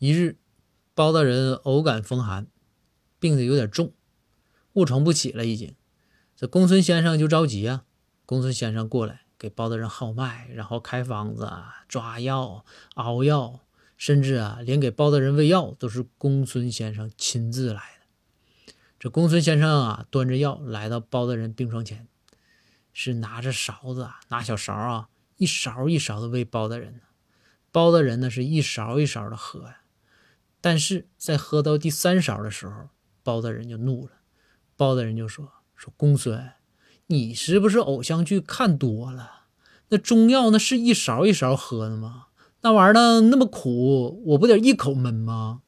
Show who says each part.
Speaker 1: 一日，包大人偶感风寒，病得有点重，卧床不起了。已经，这公孙先生就着急啊。公孙先生过来给包大人号脉，然后开方子、抓药、熬药，甚至啊，连给包大人喂药都是公孙先生亲自来的。这公孙先生啊，端着药来到包大人病床前，是拿着勺子啊，拿小勺啊，一勺一勺的喂包大人呢。包大人呢，是一勺一勺的喝呀。但是在喝到第三勺的时候，包大人就怒了。包大人就说：“说公孙，你是不是偶像剧看多了？那中药那是一勺一勺喝的吗？那玩意儿那么苦，我不得一口闷吗？”